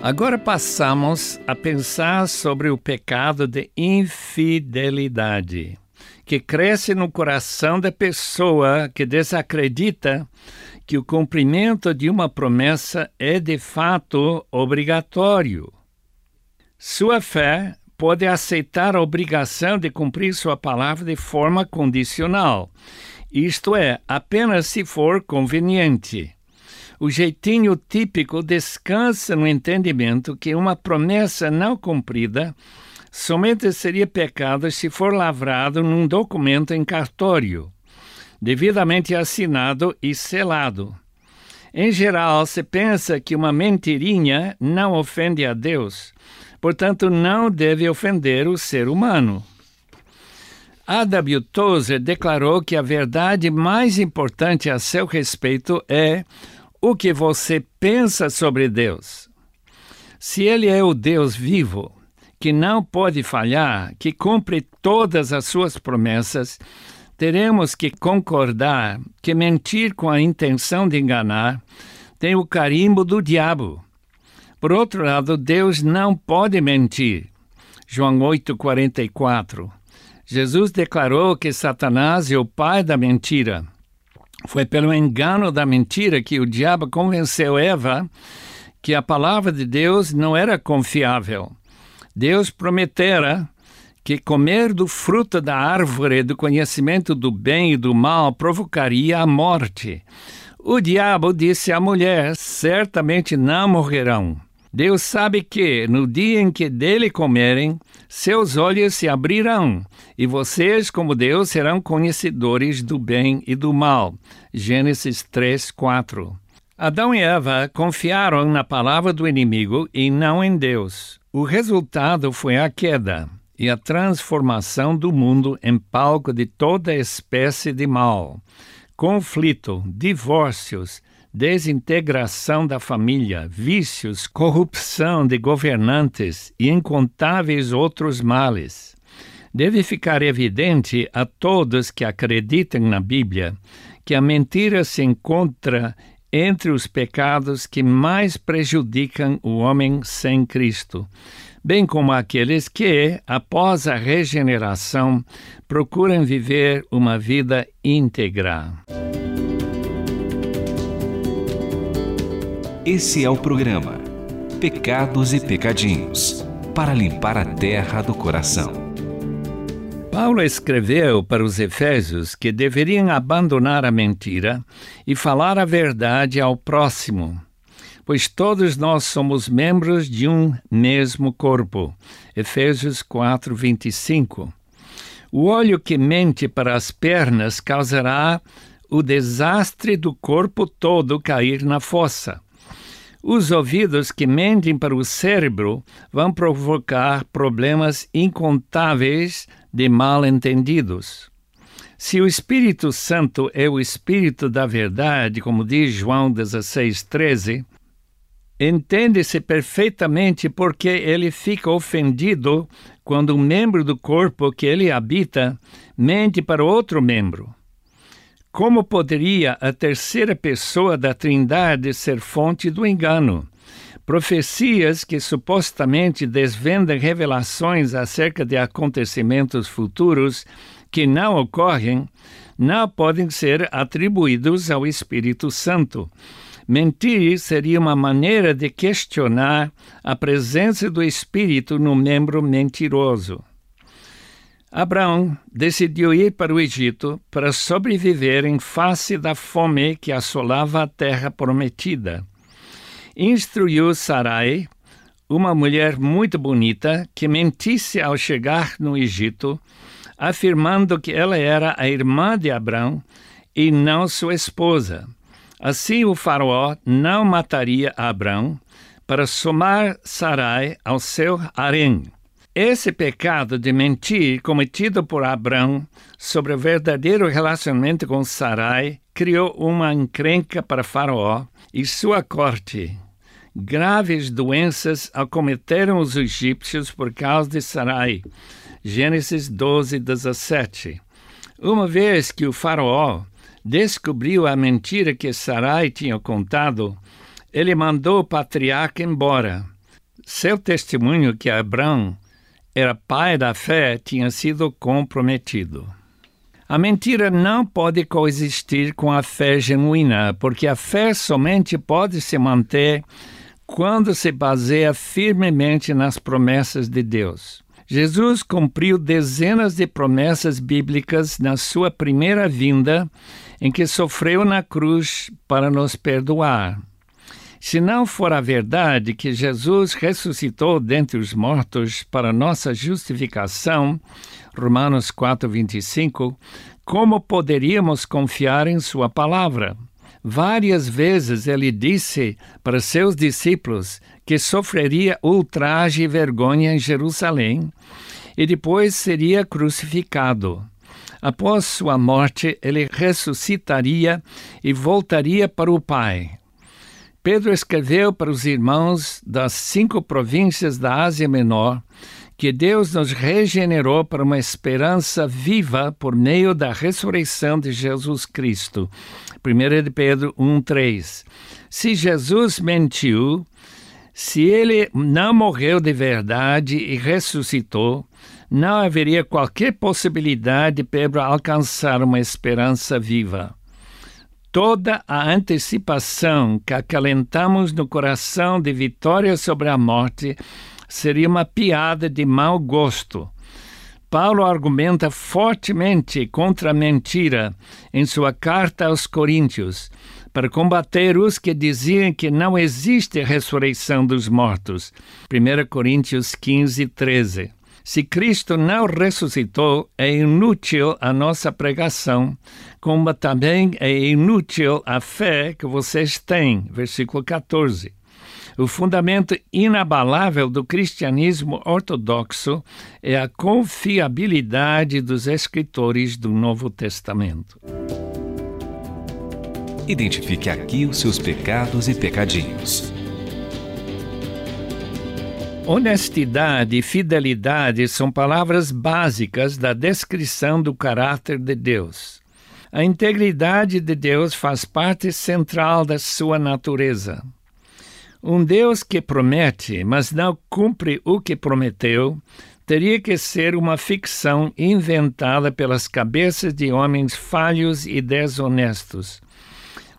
Agora passamos a pensar sobre o pecado de infidelidade que cresce no coração da pessoa que desacredita que o cumprimento de uma promessa é de fato obrigatório. Sua fé pode aceitar a obrigação de cumprir sua palavra de forma condicional, isto é, apenas se for conveniente. O jeitinho típico descansa no entendimento que uma promessa não cumprida somente seria pecado se for lavrado num documento em cartório, devidamente assinado e selado. Em geral, se pensa que uma mentirinha não ofende a Deus, portanto, não deve ofender o ser humano. A.W. Tozer declarou que a verdade mais importante a seu respeito é o que você pensa sobre Deus. Se Ele é o Deus vivo, que não pode falhar, que cumpre todas as suas promessas, teremos que concordar que mentir com a intenção de enganar tem o carimbo do diabo. Por outro lado, Deus não pode mentir. João 8,44. Jesus declarou que Satanás é o pai da mentira. Foi pelo engano da mentira que o diabo convenceu Eva que a palavra de Deus não era confiável. Deus prometera que comer do fruto da árvore do conhecimento do bem e do mal provocaria a morte. O diabo disse à mulher: certamente não morrerão. Deus sabe que, no dia em que dele comerem, seus olhos se abrirão, e vocês, como Deus, serão conhecedores do bem e do mal. Gênesis 3, 4. Adão e Eva confiaram na palavra do inimigo e não em Deus. O resultado foi a queda e a transformação do mundo em palco de toda espécie de mal. Conflito, divórcios, desintegração da família, vícios, corrupção de governantes e incontáveis outros males. Deve ficar evidente a todos que acreditam na Bíblia que a mentira se encontra entre os pecados que mais prejudicam o homem sem Cristo, bem como aqueles que, após a regeneração, procuram viver uma vida íntegra. Esse é o programa Pecados e Pecadinhos para limpar a terra do coração. Paulo escreveu para os Efésios que deveriam abandonar a mentira e falar a verdade ao próximo, pois todos nós somos membros de um mesmo corpo. Efésios 4, 25. O olho que mente para as pernas causará o desastre do corpo todo cair na fossa. Os ouvidos que mentem para o cérebro vão provocar problemas incontáveis de mal entendidos. Se o Espírito Santo é o Espírito da verdade, como diz João 16, 13, entende-se perfeitamente porque ele fica ofendido quando um membro do corpo que ele habita mente para outro membro. Como poderia a terceira pessoa da Trindade ser fonte do engano? Profecias que supostamente desvendam revelações acerca de acontecimentos futuros que não ocorrem, não podem ser atribuídos ao Espírito Santo. Mentir seria uma maneira de questionar a presença do Espírito no membro mentiroso. Abraão decidiu ir para o Egito para sobreviver em face da fome que assolava a terra prometida instruiu Sarai, uma mulher muito bonita, que mentisse ao chegar no Egito, afirmando que ela era a irmã de Abraão e não sua esposa. Assim o faraó não mataria Abraão para somar Sarai ao seu harém. Esse pecado de mentir cometido por Abraão sobre o verdadeiro relacionamento com Sarai criou uma encrenca para Faraó e sua corte. Graves doenças acometeram os egípcios por causa de Sarai. Gênesis 12, 17. Uma vez que o Faraó descobriu a mentira que Sarai tinha contado, ele mandou o patriarca embora. Seu testemunho que Abraão era pai da fé tinha sido comprometido. A mentira não pode coexistir com a fé genuína, porque a fé somente pode se manter quando se baseia firmemente nas promessas de Deus. Jesus cumpriu dezenas de promessas bíblicas na sua primeira vinda, em que sofreu na cruz para nos perdoar. Se não for a verdade que Jesus ressuscitou dentre os mortos para nossa justificação, Romanos 4, 25, como poderíamos confiar em Sua palavra? Várias vezes ele disse para seus discípulos que sofreria ultraje e vergonha em Jerusalém e depois seria crucificado. Após sua morte, ele ressuscitaria e voltaria para o Pai. Pedro escreveu para os irmãos das cinco províncias da Ásia Menor que Deus nos regenerou para uma esperança viva por meio da ressurreição de Jesus Cristo. 1 de Pedro 1,3. Se Jesus mentiu, se ele não morreu de verdade e ressuscitou, não haveria qualquer possibilidade de Pedro alcançar uma esperança viva. Toda a antecipação que acalentamos no coração de vitória sobre a morte seria uma piada de mau gosto. Paulo argumenta fortemente contra a mentira em sua carta aos Coríntios, para combater os que diziam que não existe ressurreição dos mortos. 1 Coríntios 15, 13. Se Cristo não ressuscitou, é inútil a nossa pregação, como também é inútil a fé que vocês têm. Versículo 14. O fundamento inabalável do cristianismo ortodoxo é a confiabilidade dos escritores do Novo Testamento. Identifique aqui os seus pecados e pecadinhos. Honestidade e fidelidade são palavras básicas da descrição do caráter de Deus. A integridade de Deus faz parte central da sua natureza. Um Deus que promete, mas não cumpre o que prometeu, teria que ser uma ficção inventada pelas cabeças de homens falhos e desonestos.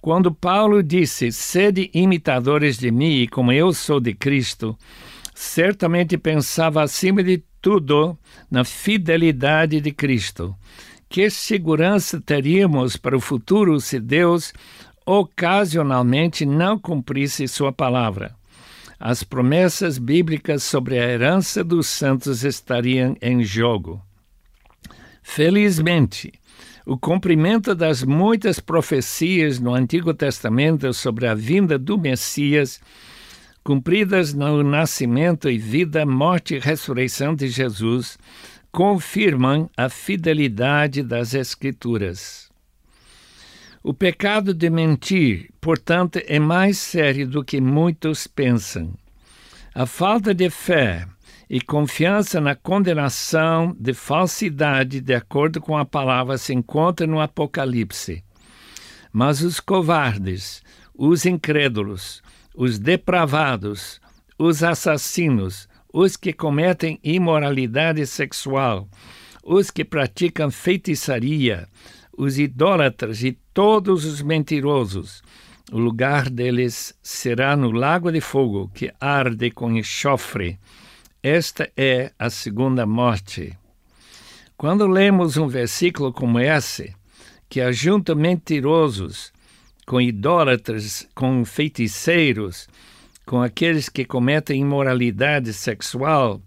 Quando Paulo disse: Sede imitadores de mim, como eu sou de Cristo, certamente pensava acima de tudo na fidelidade de Cristo. Que segurança teríamos para o futuro se Deus ocasionalmente não cumprisse sua palavra? As promessas bíblicas sobre a herança dos santos estariam em jogo. Felizmente, o cumprimento das muitas profecias no Antigo Testamento sobre a vinda do Messias cumpridas no nascimento e vida, morte e ressurreição de Jesus, confirmam a fidelidade das Escrituras. O pecado de mentir, portanto, é mais sério do que muitos pensam. A falta de fé e confiança na condenação de falsidade, de acordo com a palavra, se encontra no Apocalipse. Mas os covardes, os incrédulos, os depravados, os assassinos, os que cometem imoralidade sexual, os que praticam feitiçaria, os idólatras e todos os mentirosos. O lugar deles será no lago de fogo que arde com enxofre. Esta é a segunda morte. Quando lemos um versículo como esse, que ajunta mentirosos, com idólatras, com feiticeiros, com aqueles que cometem imoralidade sexual,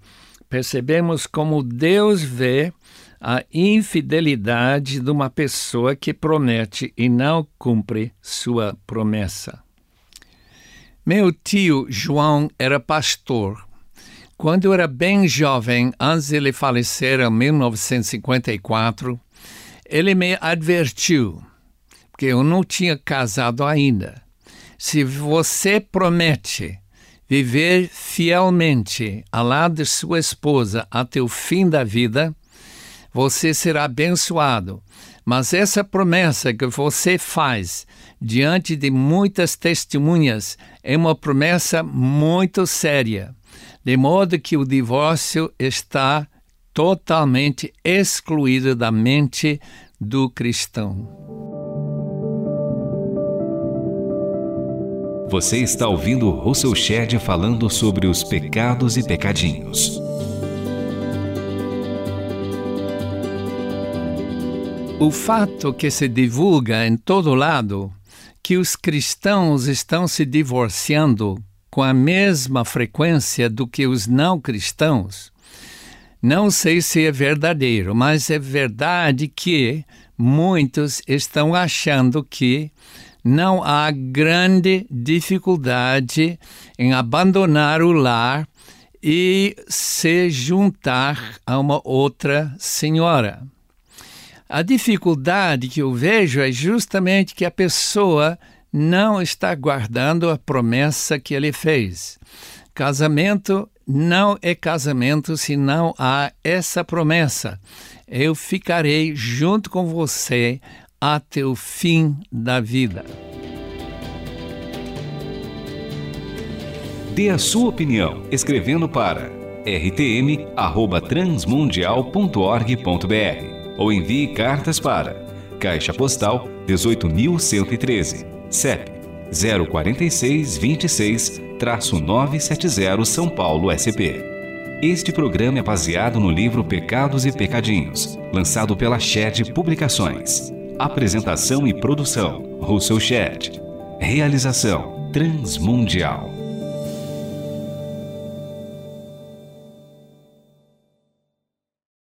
percebemos como Deus vê a infidelidade de uma pessoa que promete e não cumpre sua promessa. Meu tio João era pastor. Quando eu era bem jovem, antes de ele falecer em 1954, ele me advertiu, porque eu não tinha casado ainda. Se você promete viver fielmente ao lado de sua esposa até o fim da vida, você será abençoado. Mas essa promessa que você faz diante de muitas testemunhas é uma promessa muito séria, de modo que o divórcio está totalmente excluído da mente do cristão. Você está ouvindo Russell Shedd falando sobre os pecados e pecadinhos. O fato que se divulga em todo lado que os cristãos estão se divorciando com a mesma frequência do que os não cristãos, não sei se é verdadeiro, mas é verdade que muitos estão achando que não há grande dificuldade em abandonar o lar e se juntar a uma outra senhora. A dificuldade que eu vejo é justamente que a pessoa não está guardando a promessa que ele fez. Casamento não é casamento se não há essa promessa. Eu ficarei junto com você até o fim da vida. Dê a sua opinião escrevendo para rtm@transmundial.org.br ou envie cartas para Caixa Postal 18113, CEP 046 26-970 São Paulo SP. Este programa é baseado no livro Pecados e Pecadinhos, lançado pela Shed Publicações. Apresentação e produção: Russell Shedd. Realização: Transmundial.